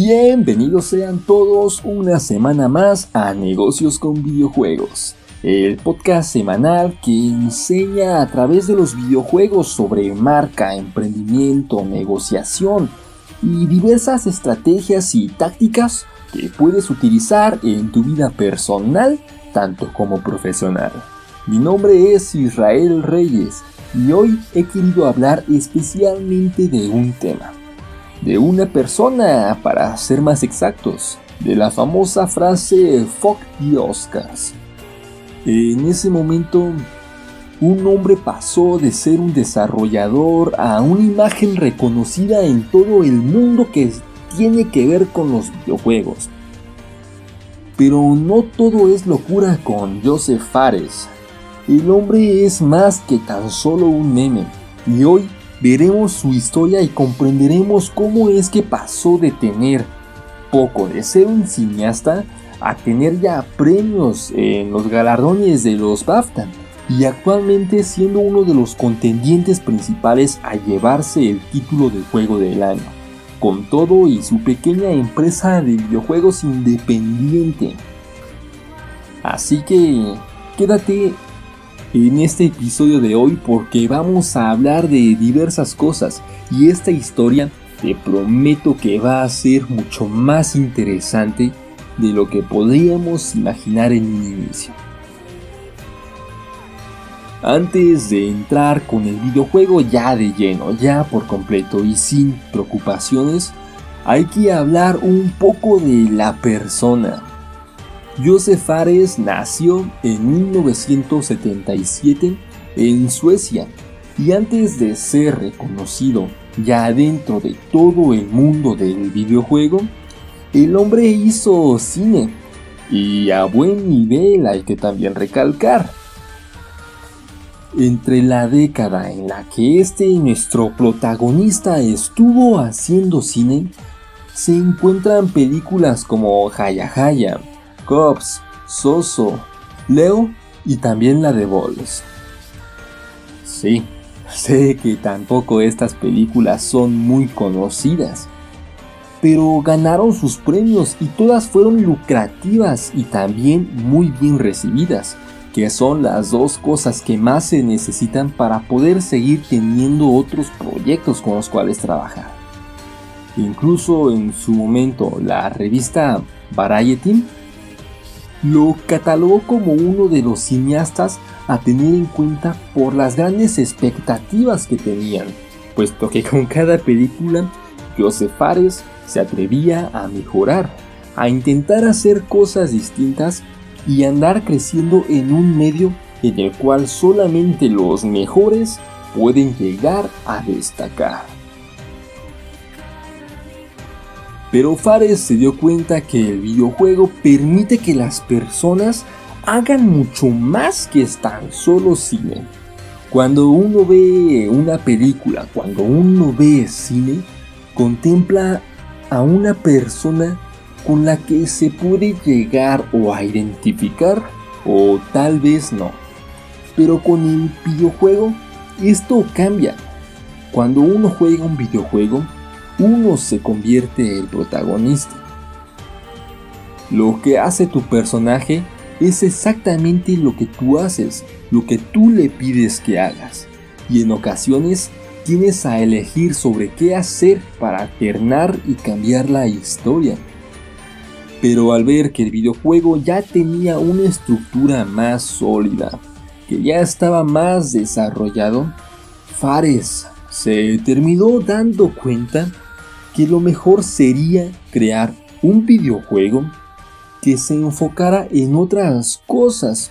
Bienvenidos sean todos una semana más a Negocios con Videojuegos, el podcast semanal que enseña a través de los videojuegos sobre marca, emprendimiento, negociación y diversas estrategias y tácticas que puedes utilizar en tu vida personal tanto como profesional. Mi nombre es Israel Reyes y hoy he querido hablar especialmente de un tema de una persona, para ser más exactos, de la famosa frase Fuck the Oscars. En ese momento, un hombre pasó de ser un desarrollador a una imagen reconocida en todo el mundo que tiene que ver con los videojuegos. Pero no todo es locura con Joseph Fares. El hombre es más que tan solo un meme. Y hoy veremos su historia y comprenderemos cómo es que pasó de tener poco, de ser un cineasta, a tener ya premios en los galardones de los BAFTA y actualmente siendo uno de los contendientes principales a llevarse el título de juego del año, con todo y su pequeña empresa de videojuegos independiente. Así que quédate en este episodio de hoy porque vamos a hablar de diversas cosas y esta historia te prometo que va a ser mucho más interesante de lo que podríamos imaginar en un inicio. Antes de entrar con el videojuego ya de lleno, ya por completo y sin preocupaciones, hay que hablar un poco de la persona, Josef Fares nació en 1977 en Suecia y antes de ser reconocido ya dentro de todo el mundo del videojuego, el hombre hizo cine y a buen nivel hay que también recalcar. Entre la década en la que este nuestro protagonista estuvo haciendo cine, se encuentran películas como Haya Haya, Cops, Soso, Leo y también la de Bols. Sí, sé que tampoco estas películas son muy conocidas, pero ganaron sus premios y todas fueron lucrativas y también muy bien recibidas, que son las dos cosas que más se necesitan para poder seguir teniendo otros proyectos con los cuales trabajar. Incluso en su momento la revista Variety lo catalogó como uno de los cineastas a tener en cuenta por las grandes expectativas que tenían, puesto que con cada película Joseph Fares se atrevía a mejorar, a intentar hacer cosas distintas y andar creciendo en un medio en el cual solamente los mejores pueden llegar a destacar. Pero Fares se dio cuenta que el videojuego permite que las personas hagan mucho más que tan solo cine. Cuando uno ve una película, cuando uno ve cine, contempla a una persona con la que se puede llegar o a identificar o tal vez no. Pero con el videojuego esto cambia. Cuando uno juega un videojuego, uno se convierte el protagonista. Lo que hace tu personaje es exactamente lo que tú haces, lo que tú le pides que hagas. Y en ocasiones tienes a elegir sobre qué hacer para alternar y cambiar la historia. Pero al ver que el videojuego ya tenía una estructura más sólida, que ya estaba más desarrollado, Fares se terminó dando cuenta que lo mejor sería crear un videojuego que se enfocara en otras cosas.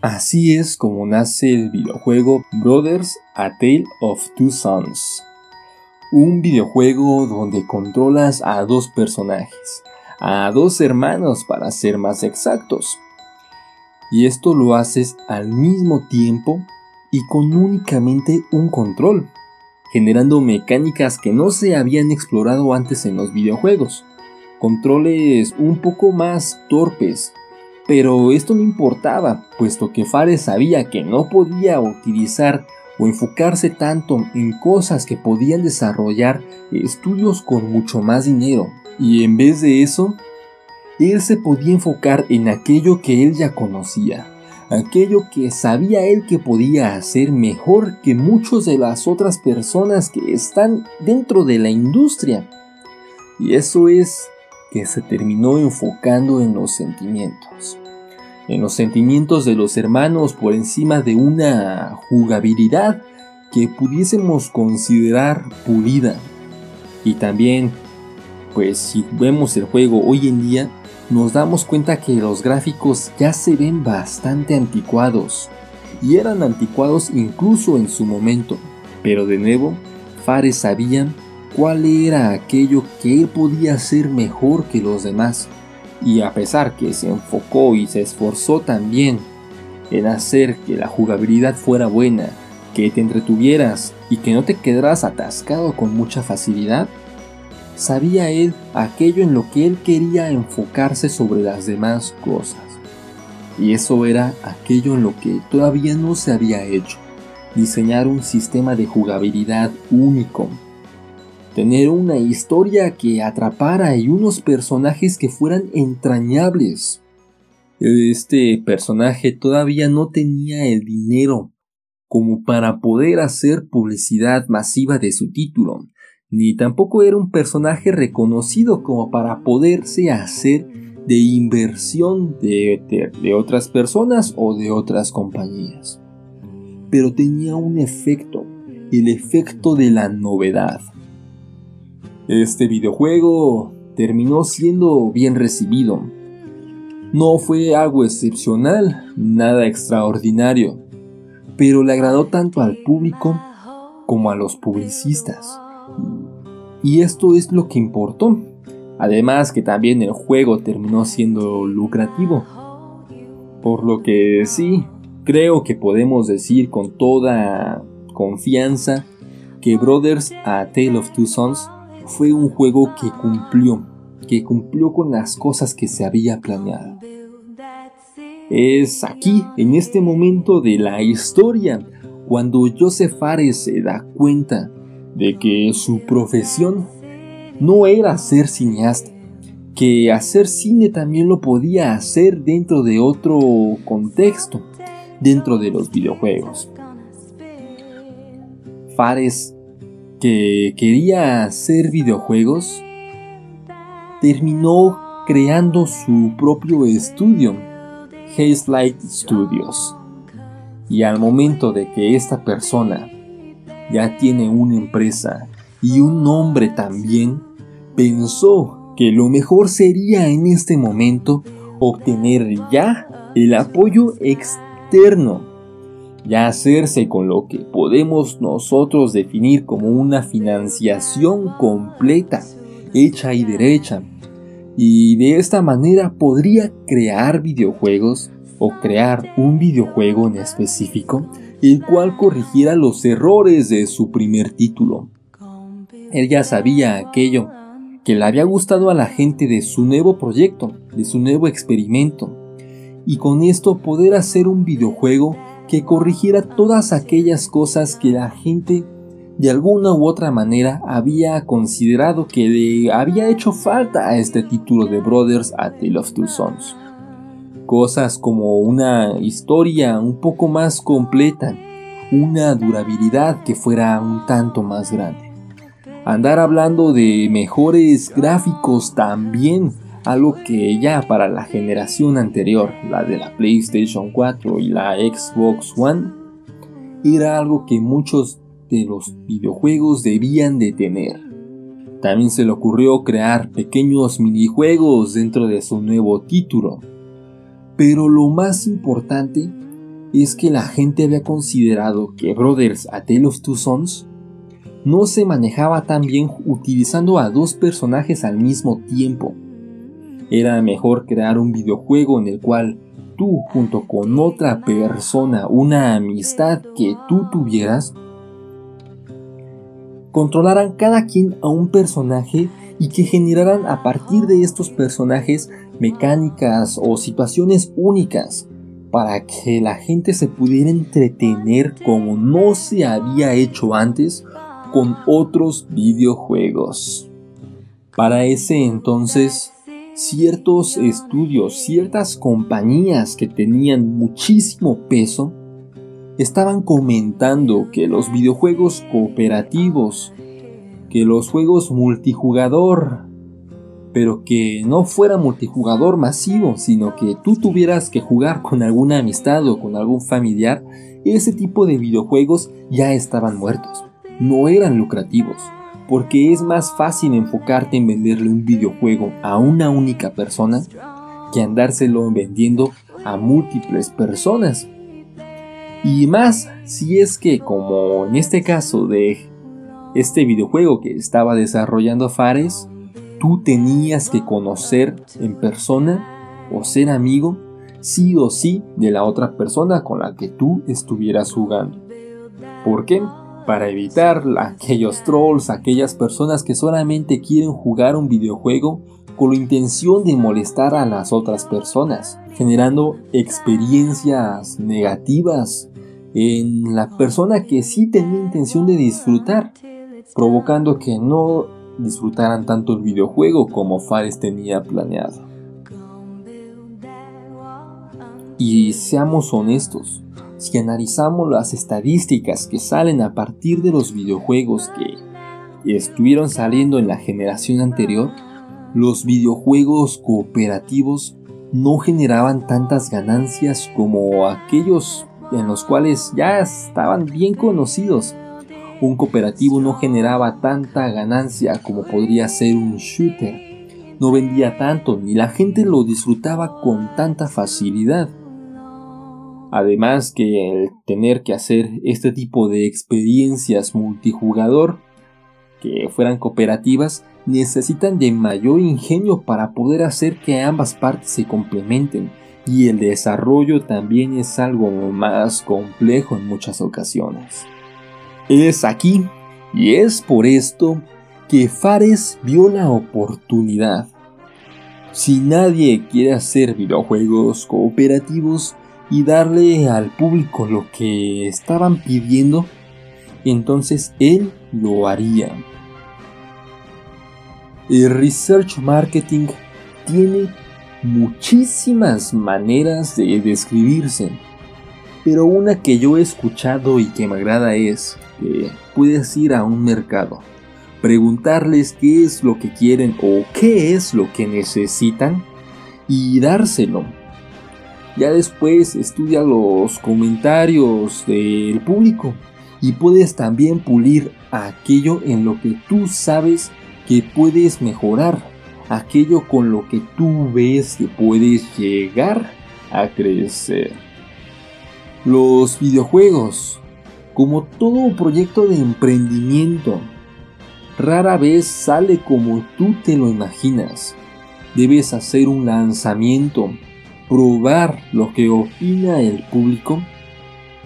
Así es como nace el videojuego Brothers A Tale of Two Sons. Un videojuego donde controlas a dos personajes, a dos hermanos para ser más exactos. Y esto lo haces al mismo tiempo y con únicamente un control generando mecánicas que no se habían explorado antes en los videojuegos. Controles un poco más torpes, pero esto no importaba, puesto que Fares sabía que no podía utilizar o enfocarse tanto en cosas que podían desarrollar estudios con mucho más dinero. Y en vez de eso, él se podía enfocar en aquello que él ya conocía, aquello que sabía él que podía hacer mejor que muchas de las otras personas que están dentro de la industria. Y eso es que se terminó enfocando en los sentimientos. En los sentimientos de los hermanos por encima de una jugabilidad que pudiésemos considerar pulida. Y también, pues si vemos el juego hoy en día, nos damos cuenta que los gráficos ya se ven bastante anticuados. Y eran anticuados incluso en su momento. Pero de nuevo, Fares sabía cuál era aquello que él podía hacer mejor que los demás. Y a pesar que se enfocó y se esforzó también en hacer que la jugabilidad fuera buena, que te entretuvieras y que no te quedaras atascado con mucha facilidad, sabía él aquello en lo que él quería enfocarse sobre las demás cosas. Y eso era aquello en lo que todavía no se había hecho, diseñar un sistema de jugabilidad único, tener una historia que atrapara y unos personajes que fueran entrañables. Este personaje todavía no tenía el dinero como para poder hacer publicidad masiva de su título, ni tampoco era un personaje reconocido como para poderse hacer de inversión de, de, otras personas o de otras compañías. Pero tenía un efecto, el efecto de la novedad. Este videojuego terminó siendo bien recibido. No fue algo excepcional, nada extraordinario, pero le agradó tanto al público como a los publicistas. Y esto es lo que importó. Además que también el juego terminó siendo lucrativo. Por lo que sí, creo que podemos decir con toda confianza que Brothers A Tale of Two Sons fue un juego que cumplió, que cumplió con las cosas que se había planeado. Es aquí, en este momento de la historia, cuando Joseph Fares se da cuenta de que su profesión no era ser cineasta, que hacer cine también lo podía hacer dentro de otro contexto, dentro de los videojuegos. Fares que quería hacer videojuegos, terminó creando su propio estudio, Light Studios. Y al momento de que esta persona ya tiene una empresa y un nombre también, pensó que lo mejor sería en este momento obtener ya el apoyo externo ya hacerse con lo que podemos nosotros definir como una financiación completa, hecha y derecha. Y de esta manera podría crear videojuegos o crear un videojuego en específico, el cual corrigiera los errores de su primer título. Él ya sabía aquello que le había gustado a la gente de su nuevo proyecto, de su nuevo experimento, y con esto poder hacer un videojuego que corrigiera todas aquellas cosas que la gente de alguna u otra manera había considerado que le había hecho falta a este título de Brothers a Tale of Two Sons. Cosas como una historia un poco más completa, una durabilidad que fuera un tanto más grande. Andar hablando de mejores gráficos también algo que ya para la generación anterior, la de la PlayStation 4 y la Xbox One, era algo que muchos de los videojuegos debían de tener. También se le ocurrió crear pequeños minijuegos dentro de su nuevo título. Pero lo más importante es que la gente había considerado que Brothers A Tale of Two Sons no se manejaba tan bien utilizando a dos personajes al mismo tiempo. Era mejor crear un videojuego en el cual tú junto con otra persona, una amistad que tú tuvieras, controlaran cada quien a un personaje y que generaran a partir de estos personajes mecánicas o situaciones únicas para que la gente se pudiera entretener como no se había hecho antes con otros videojuegos. Para ese entonces, ciertos estudios, ciertas compañías que tenían muchísimo peso, estaban comentando que los videojuegos cooperativos, que los juegos multijugador, pero que no fuera multijugador masivo, sino que tú tuvieras que jugar con alguna amistad o con algún familiar, ese tipo de videojuegos ya estaban muertos, no eran lucrativos, porque es más fácil enfocarte en venderle un videojuego a una única persona que andárselo vendiendo a múltiples personas. Y más si es que como en este caso de este videojuego que estaba desarrollando Fares, tú tenías que conocer en persona o ser amigo sí o sí de la otra persona con la que tú estuvieras jugando. ¿Por qué? Para evitar aquellos trolls, aquellas personas que solamente quieren jugar un videojuego con la intención de molestar a las otras personas, generando experiencias negativas en la persona que sí tenía intención de disfrutar, provocando que no disfrutaran tanto el videojuego como Fares tenía planeado. Y seamos honestos, si analizamos las estadísticas que salen a partir de los videojuegos que estuvieron saliendo en la generación anterior, los videojuegos cooperativos no generaban tantas ganancias como aquellos en los cuales ya estaban bien conocidos un cooperativo no generaba tanta ganancia como podría ser un shooter. No vendía tanto ni la gente lo disfrutaba con tanta facilidad. Además que el tener que hacer este tipo de experiencias multijugador que fueran cooperativas necesitan de mayor ingenio para poder hacer que ambas partes se complementen y el desarrollo también es algo más complejo en muchas ocasiones. Es aquí y es por esto que Fares vio la oportunidad. Si nadie quiere hacer videojuegos cooperativos y darle al público lo que estaban pidiendo, entonces él lo haría. El research marketing tiene muchísimas maneras de describirse, pero una que yo he escuchado y que me agrada es puedes ir a un mercado, preguntarles qué es lo que quieren o qué es lo que necesitan y dárselo. Ya después estudia los comentarios del público y puedes también pulir aquello en lo que tú sabes que puedes mejorar, aquello con lo que tú ves que puedes llegar a crecer. Los videojuegos como todo proyecto de emprendimiento, rara vez sale como tú te lo imaginas. Debes hacer un lanzamiento, probar lo que opina el público,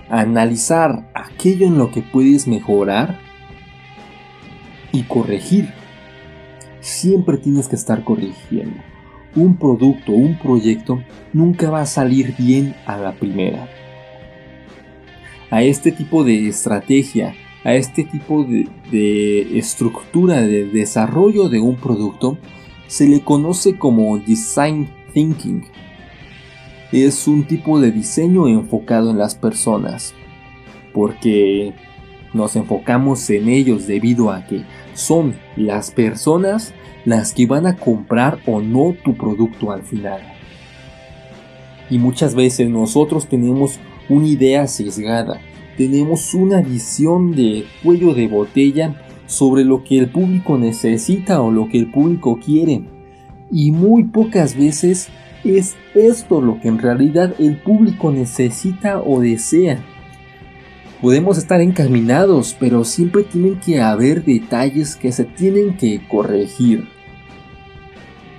analizar aquello en lo que puedes mejorar y corregir. Siempre tienes que estar corrigiendo. Un producto, un proyecto nunca va a salir bien a la primera a este tipo de estrategia, a este tipo de, estructura de desarrollo de un producto, se le conoce como design thinking. Es un tipo de diseño enfocado en las personas, porque nos enfocamos en ellos debido a que son las personas las que van a comprar o no tu producto al final. Y muchas veces nosotros tenemos una idea sesgada. Tenemos una visión de cuello de botella sobre lo que el público necesita o lo que el público quiere. Y muy pocas veces es esto lo que en realidad el público necesita o desea. Podemos estar encaminados, pero siempre tienen que haber detalles que se tienen que corregir.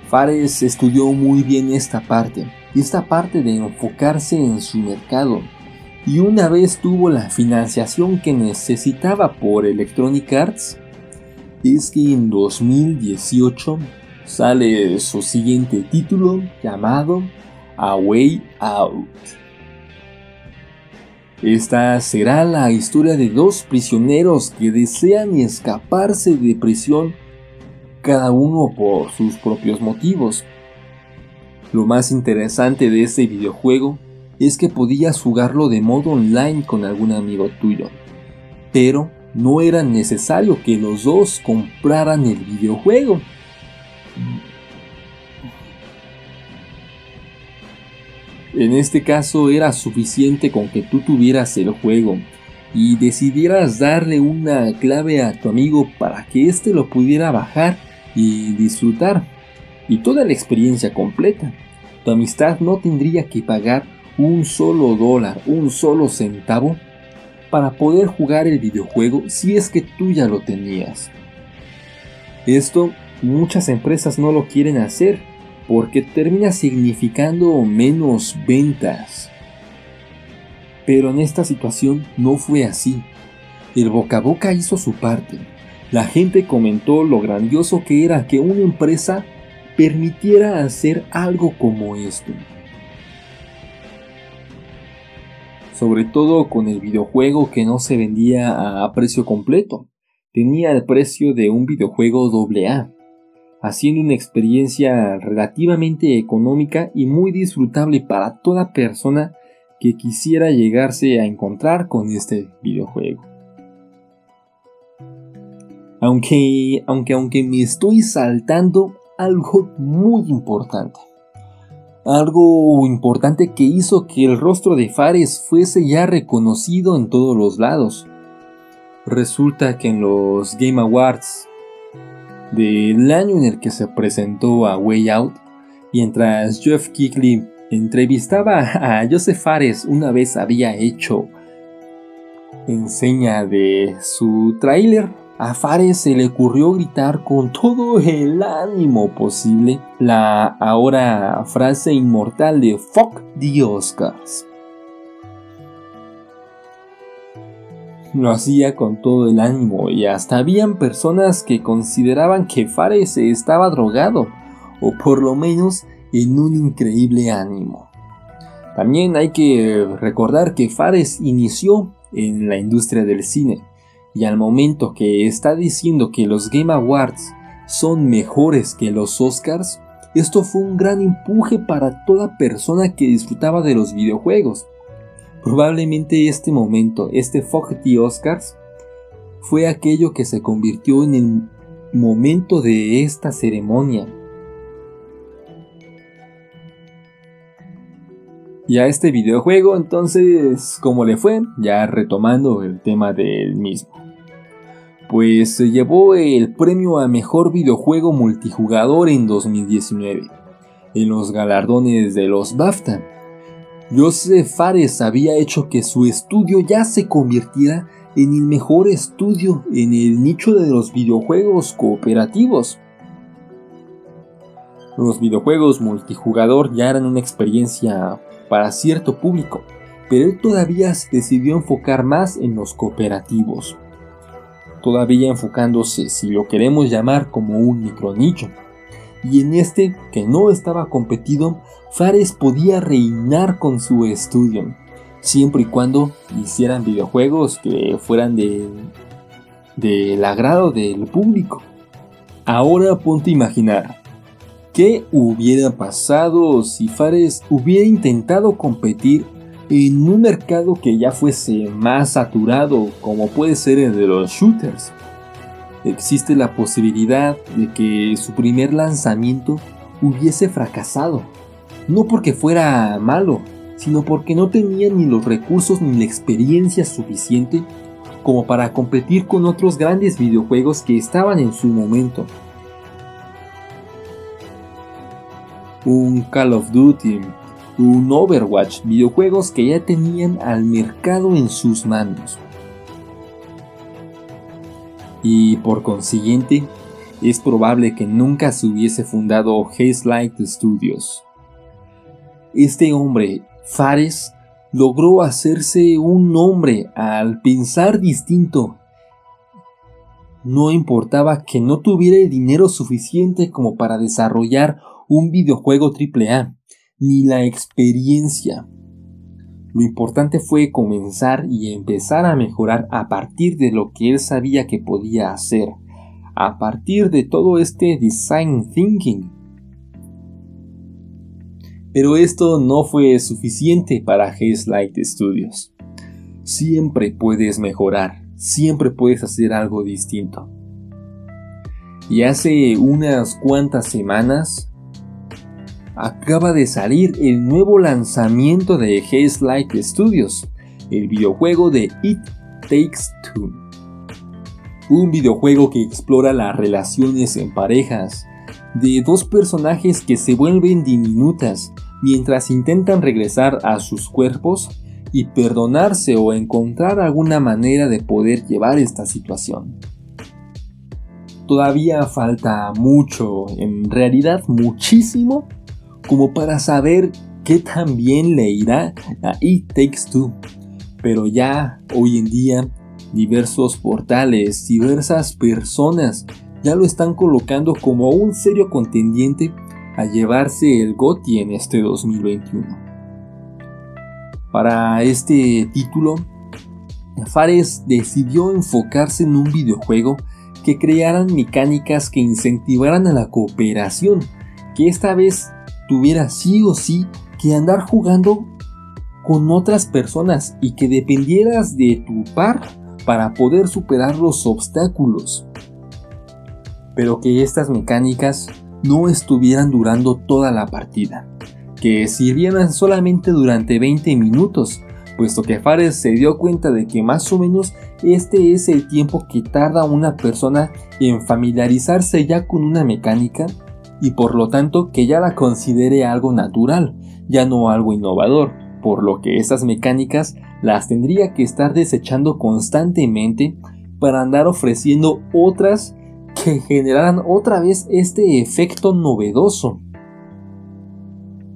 Fares estudió muy bien esta parte, esta parte de enfocarse en su mercado, y una vez tuvo la financiación que necesitaba por Electronic Arts, es que en 2018 sale su siguiente título llamado A Way Out. Esta será la historia de dos prisioneros que desean escaparse de prisión, cada uno por sus propios motivos. Lo más interesante de este videojuego es que podías jugarlo de modo online con algún amigo tuyo, pero no era necesario que los dos compraran el videojuego. En este caso era suficiente con que tú tuvieras el juego y decidieras darle una clave a tu amigo para que éste lo pudiera bajar y disfrutar y toda la experiencia completa. Tu amistad no tendría que pagar un solo dólar, un solo centavo para poder jugar el videojuego si es que tú ya lo tenías. Esto muchas empresas no lo quieren hacer porque termina significando menos ventas. Pero en esta situación no fue así. El boca a boca hizo su parte. La gente comentó lo grandioso que era que una empresa permitiera hacer algo como esto. Sobre todo con el videojuego que no se vendía a precio completo, tenía el precio de un videojuego AA, haciendo una experiencia relativamente económica y muy disfrutable para toda persona que quisiera llegarse a encontrar con este videojuego. Aunque, aunque, aunque me estoy saltando algo muy importante. Algo importante que hizo que el rostro de Fares fuese ya reconocido en todos los lados. Resulta que en los Game Awards del año en el que se presentó a Way Out, mientras Jeff Kickley entrevistaba a Joseph Fares una vez había hecho enseña de su tráiler a Fares se le ocurrió gritar con todo el ánimo posible la ahora frase inmortal de Fuck the Oscars. Lo hacía con todo el ánimo y hasta habían personas que consideraban que Fares estaba drogado o por lo menos en un increíble ánimo. También hay que recordar que Fares inició en la industria del cine y al momento que está diciendo que los Game Awards son mejores que los Oscars, esto fue un gran empuje para toda persona que disfrutaba de los videojuegos. Probablemente este momento, este Fogerty Oscars, fue aquello que se convirtió en el momento de esta ceremonia. Y a este videojuego entonces, ¿cómo le fue? Ya retomando el tema del mismo pues se llevó el premio a mejor videojuego multijugador en 2019, en los galardones de los BAFTA. Joseph Fares había hecho que su estudio ya se convirtiera en el mejor estudio en el nicho de los videojuegos cooperativos. Los videojuegos multijugador ya eran una experiencia para cierto público, pero él todavía se decidió enfocar más en los cooperativos todavía enfocándose, si lo queremos llamar, como un micronicho. Y en este, que no estaba competido, Fares podía reinar con su estudio, siempre y cuando hicieran videojuegos que fueran de del agrado del público. Ahora ponte a imaginar, ¿qué hubiera pasado si Fares hubiera intentado competir en un mercado que ya fuese más saturado como puede ser el de los shooters. Existe la posibilidad de que su primer lanzamiento hubiese fracasado, no porque fuera malo, sino porque no tenía ni los recursos ni la experiencia suficiente como para competir con otros grandes videojuegos que estaban en su momento. Un Call of Duty, un Overwatch, videojuegos que ya tenían al mercado en sus manos. Y por consiguiente, es probable que nunca se hubiese fundado Light Studios. Este hombre, Fares, logró hacerse un nombre al pensar distinto. No importaba que no tuviera el dinero suficiente como para desarrollar un videojuego AAA ni la experiencia. Lo importante fue comenzar y empezar a mejorar a partir de lo que él sabía que podía hacer, a partir de todo este design thinking. Pero esto no fue suficiente para Haze Light Studios. Siempre puedes mejorar, siempre puedes hacer algo distinto. Y hace unas cuantas semanas acaba de salir el nuevo lanzamiento de Haze Light Studios, el videojuego de It Takes Two. Un videojuego que explora las relaciones en parejas de dos personajes que se vuelven diminutas mientras intentan regresar a sus cuerpos y perdonarse o encontrar alguna manera de poder llevar esta situación. Todavía falta mucho, en realidad muchísimo, como para saber qué tan bien le irá a It Takes Two. Pero ya hoy en día diversos portales, diversas personas ya lo están colocando como un serio contendiente a llevarse el GOTY en este 2021. Para este título, Fares decidió enfocarse en un videojuego que crearan mecánicas que incentivaran a la cooperación, que esta vez tuviera sí o sí que andar jugando con otras personas y que dependieras de tu par para poder superar los obstáculos. Pero que estas mecánicas no estuvieran durando toda la partida que sirvieran solamente durante 20 minutos, puesto que Fares se dio cuenta de que más o menos este es el tiempo que tarda una persona en familiarizarse ya con una mecánica y por lo tanto que ya la considere algo natural, ya no algo innovador, por lo que esas mecánicas las tendría que estar desechando constantemente para andar ofreciendo otras que generaran otra vez este efecto novedoso.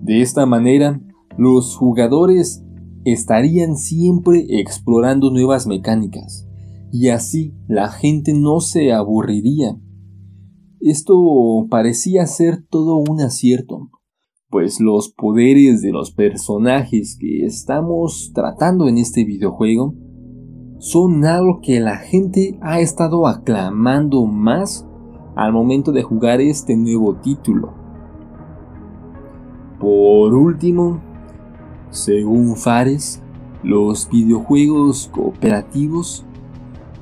De esta manera, los jugadores estarían siempre explorando nuevas mecánicas, y así la gente no se aburriría. Esto parecía ser todo un acierto, pues los poderes de los personajes que estamos tratando en este videojuego son algo que la gente ha estado aclamando más al momento de jugar este nuevo título. Por último, según Fares, los videojuegos cooperativos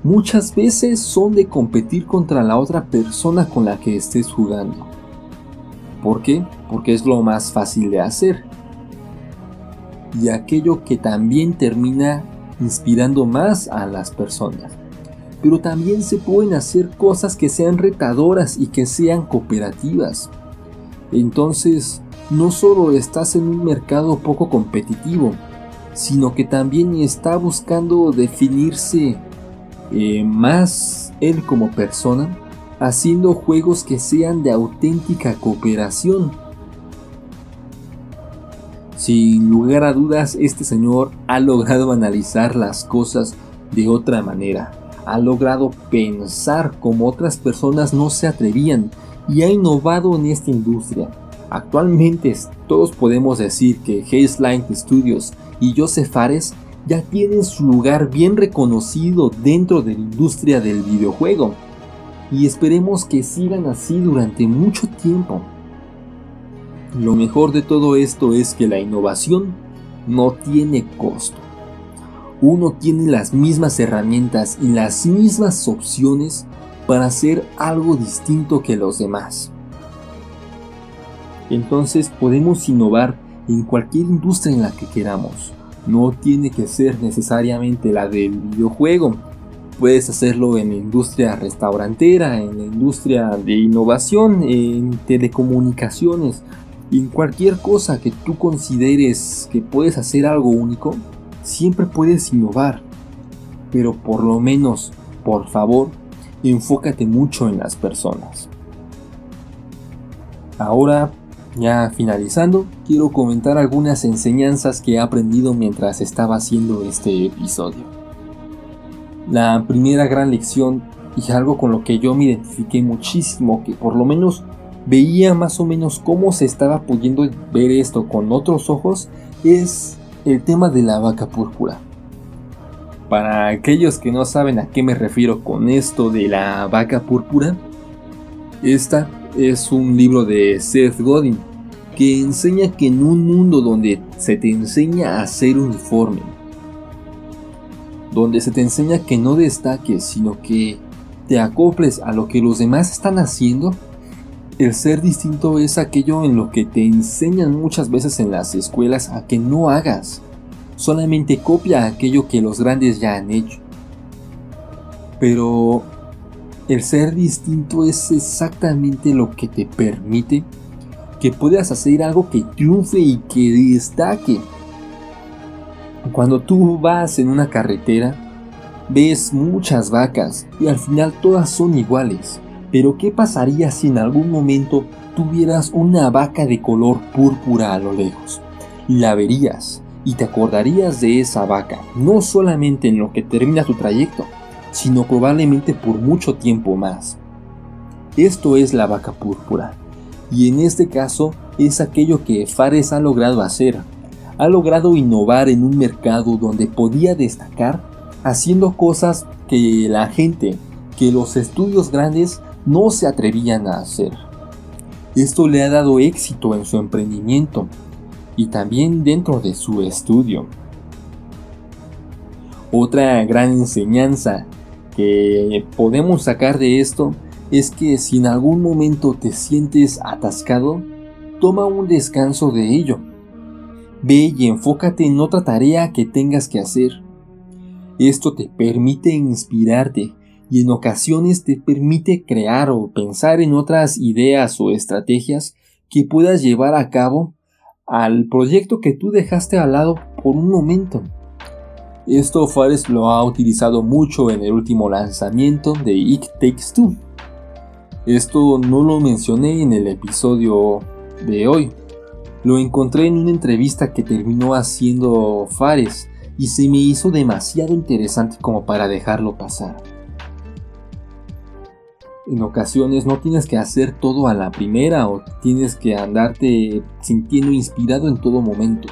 muchas veces son de competir contra la otra persona con la que estés jugando. ¿Por qué? Porque es lo más fácil de hacer. Y aquello que también termina inspirando más a las personas. Pero también se pueden hacer cosas que sean retadoras y que sean cooperativas. Entonces, no solo estás en un mercado poco competitivo, sino que también está buscando definirse eh, más él como persona, haciendo juegos que sean de auténtica cooperación. Sin lugar a dudas, este señor ha logrado analizar las cosas de otra manera, ha logrado pensar como otras personas no se atrevían y ha innovado en esta industria Actualmente todos podemos decir que Haze Studios y Joseph Fares ya tienen su lugar bien reconocido dentro de la industria del videojuego y esperemos que sigan así durante mucho tiempo. Lo mejor de todo esto es que la innovación no tiene costo. Uno tiene las mismas herramientas y las mismas opciones para hacer algo distinto que los demás entonces podemos innovar en cualquier industria en la que queramos. No tiene que ser necesariamente la del videojuego. Puedes hacerlo en la industria restaurantera, en la industria de innovación, en telecomunicaciones, en cualquier cosa que tú consideres que puedes hacer algo único, siempre puedes innovar. Pero por lo menos, por favor, enfócate mucho en las personas. Ahora ya finalizando, quiero comentar algunas enseñanzas que he aprendido mientras estaba haciendo este episodio. La primera gran lección y algo con lo que yo me identifiqué muchísimo, que por lo menos veía más o menos cómo se estaba pudiendo ver esto con otros ojos, es el tema de la vaca púrpura. Para aquellos que no saben a qué me refiero con esto de la vaca púrpura, esta es un libro de Seth Godin que enseña que en un mundo donde se te enseña a ser uniforme, donde se te enseña que no destaques, sino que te acoples a lo que los demás están haciendo, el ser distinto es aquello en lo que te enseñan muchas veces en las escuelas a que no hagas. Solamente copia aquello que los grandes ya han hecho. Pero el ser distinto es exactamente lo que te permite que puedas hacer algo que triunfe y que destaque. Cuando tú vas en una carretera, ves muchas vacas y al final todas son iguales. Pero ¿qué pasaría si en algún momento tuvieras una vaca de color púrpura a lo lejos? La verías y te acordarías de esa vaca, no solamente en lo que termina tu trayecto, sino probablemente por mucho tiempo más. Esto es la vaca púrpura y en este caso es aquello que Fares ha logrado hacer. Ha logrado innovar en un mercado donde podía destacar haciendo cosas que la gente, que los estudios grandes no se atrevían a hacer. Esto le ha dado éxito en su emprendimiento y también dentro de su estudio. Otra gran enseñanza que podemos sacar de esto es que si en algún momento te sientes atascado, toma un descanso de ello. Ve y enfócate en otra tarea que tengas que hacer. Esto te permite inspirarte y en ocasiones te permite crear o pensar en otras ideas o estrategias que puedas llevar a cabo al proyecto que tú dejaste al lado por un momento. Esto Fares lo ha utilizado mucho en el último lanzamiento de It Takes Two esto no lo mencioné en el episodio de hoy. Lo encontré en una entrevista que terminó haciendo Fares y se me hizo demasiado interesante como para dejarlo pasar. En ocasiones no tienes que hacer todo a la primera o tienes que andarte sintiendo inspirado en todo momento.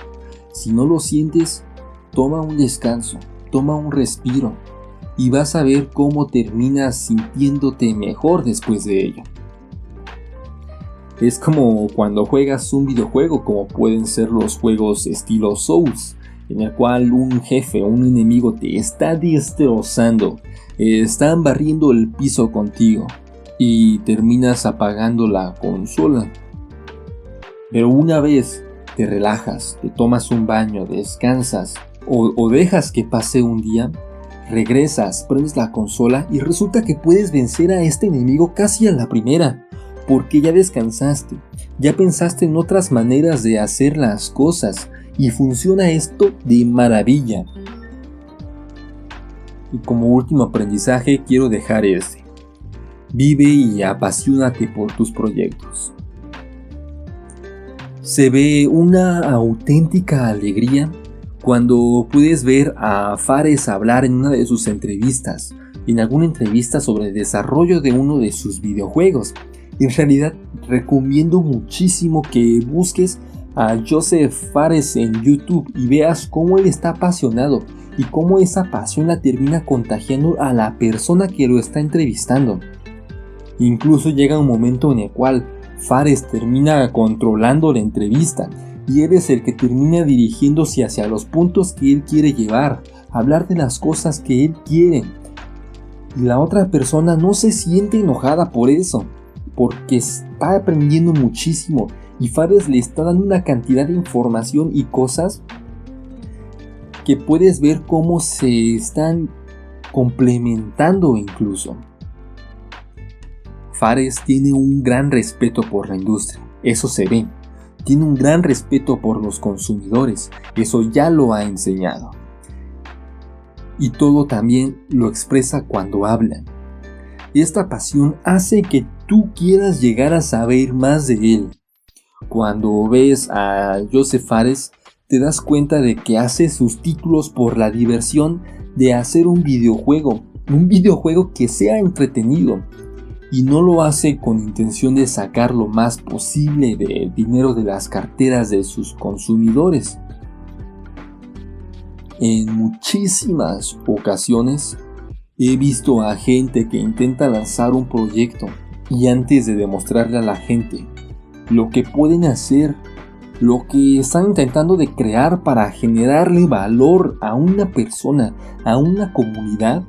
Si no lo sientes, toma un descanso, toma un respiro, y vas a ver cómo terminas sintiéndote mejor después de ello. Es como cuando juegas un videojuego como pueden ser los juegos estilo Souls, en el cual un jefe un enemigo te está destrozando, están barriendo el piso contigo y terminas apagando la consola. Pero una vez te relajas, te tomas un baño, descansas o, dejas que pase un día, Regresas, prendes la consola y resulta que puedes vencer a este enemigo casi a la primera, porque ya descansaste, ya pensaste en otras maneras de hacer las cosas y funciona esto de maravilla. Y como último aprendizaje quiero dejar este. Vive y apasionate por tus proyectos. Se ve una auténtica alegría cuando puedes ver a Fares hablar en una de sus entrevistas, en alguna entrevista sobre el desarrollo de uno de sus videojuegos. En realidad recomiendo muchísimo que busques a Joseph Fares en YouTube y veas cómo él está apasionado y cómo esa pasión la termina contagiando a la persona que lo está entrevistando. Incluso llega un momento en el cual Fares termina controlando la entrevista y eres el que termina dirigiéndose hacia los puntos que él quiere llevar, hablar de las cosas que él quiere. Y la otra persona no se siente enojada por eso, porque está aprendiendo muchísimo y Fares le está dando una cantidad de información y cosas que puedes ver cómo se están complementando incluso. Fares tiene un gran respeto por la industria, eso se ve tiene un gran respeto por los consumidores, eso ya lo ha enseñado. Y todo también lo expresa cuando habla. Esta pasión hace que tú quieras llegar a saber más de él. Cuando ves a Joseph Fares, te das cuenta de que hace sus títulos por la diversión de hacer un videojuego, un videojuego que sea entretenido, y no lo hace con intención de sacar lo más posible del dinero de las carteras de sus consumidores. En muchísimas ocasiones he visto a gente que intenta lanzar un proyecto y antes de demostrarle a la gente lo que pueden hacer, lo que están intentando de crear para generarle valor a una persona, a una comunidad,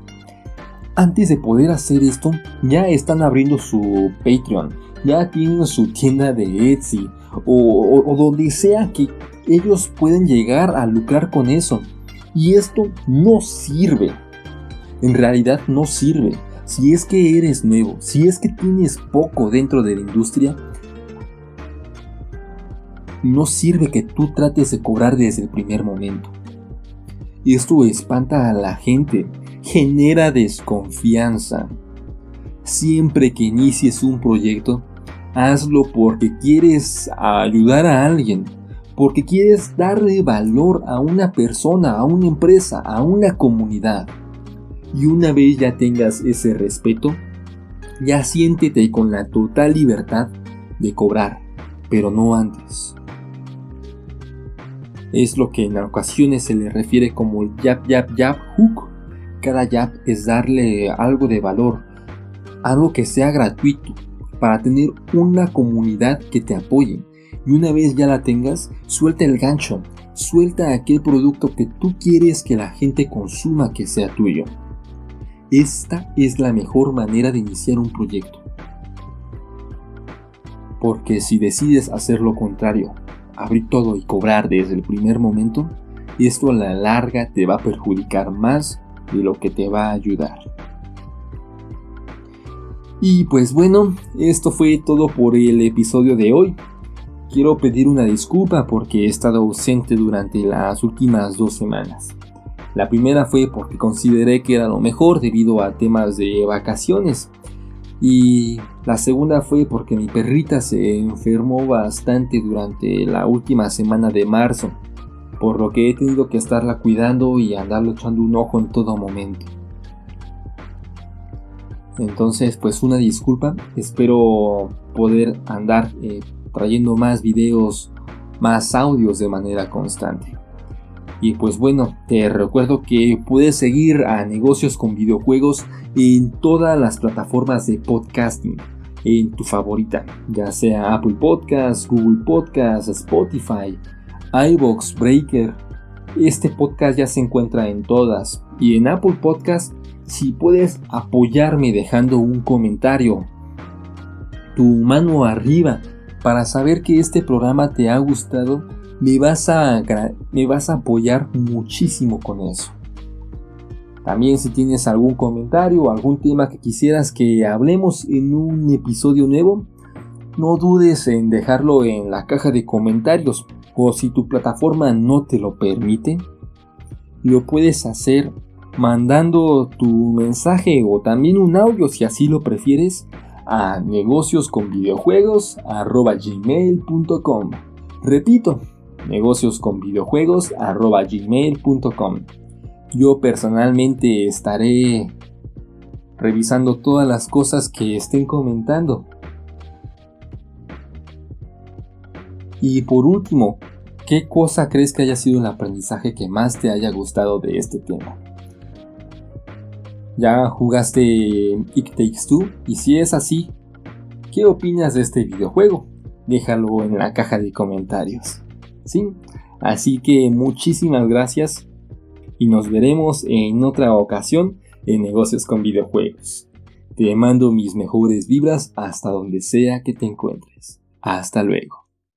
antes de poder hacer esto, ya están abriendo su Patreon, ya tienen su tienda de Etsy o, donde sea que ellos pueden llegar a lucrar con eso. Y esto no sirve. En realidad no sirve. Si es que eres nuevo, si es que tienes poco dentro de la industria, no sirve que tú trates de cobrar desde el primer momento. Esto espanta a la gente, genera desconfianza. Siempre que inicies un proyecto, hazlo porque quieres ayudar a alguien, porque quieres darle valor a una persona, a una empresa, a una comunidad. Y una vez ya tengas ese respeto, ya siéntete con la total libertad de cobrar, pero no antes. Es lo que en ocasiones se le refiere como el jab, jab, jab, hook. Cada jab es darle algo de valor, algo que sea gratuito, para tener una comunidad que te apoye. Y una vez ya la tengas, suelta el gancho, suelta aquel producto que tú quieres que la gente consuma que sea tuyo. Esta es la mejor manera de iniciar un proyecto. Porque si decides hacer lo contrario, abrir todo y cobrar desde el primer momento, esto a la larga te va a perjudicar más de lo que te va a ayudar. Y pues bueno, esto fue todo por el episodio de hoy. Quiero pedir una disculpa porque he estado ausente durante las últimas dos semanas. La primera fue porque consideré que era lo mejor debido a temas de vacaciones. Y la segunda fue porque mi perrita se enfermó bastante durante la última semana de marzo, por lo que he tenido que estarla cuidando y andarle echando un ojo en todo momento. Entonces, pues una disculpa, espero poder andar eh, trayendo más videos, más audios de manera constante. Y pues bueno, te recuerdo que puedes seguir a negocios con videojuegos en todas las plataformas de podcasting, en tu favorita, ya sea Apple Podcasts, Google Podcasts, Spotify, iBox, Breaker. Este podcast ya se encuentra en todas. Y en Apple Podcasts, si puedes apoyarme dejando un comentario, tu mano arriba, para saber que este programa te ha gustado me vas a, me vas a apoyar muchísimo con eso. También si tienes algún comentario o algún tema que quisieras que hablemos en un episodio nuevo, no dudes en dejarlo en la caja de comentarios o si tu plataforma no te lo permite, lo puedes hacer mandando tu mensaje o también un audio si así lo prefieres a negociosconvideojuegos.gmail.com Repito, negocios con videojuegos gmail.com. Yo personalmente estaré revisando todas las cosas que estén comentando. Y por último, ¿qué cosa crees que haya sido el aprendizaje que más te haya gustado de este tema? ¿Ya jugaste It Takes Two? Y si es así, ¿qué opinas de este videojuego? Déjalo en la caja de comentarios. ¿sí? Así que muchísimas gracias y nos veremos en otra ocasión en negocios con videojuegos. Te mando mis mejores vibras hasta donde sea que te encuentres. Hasta luego.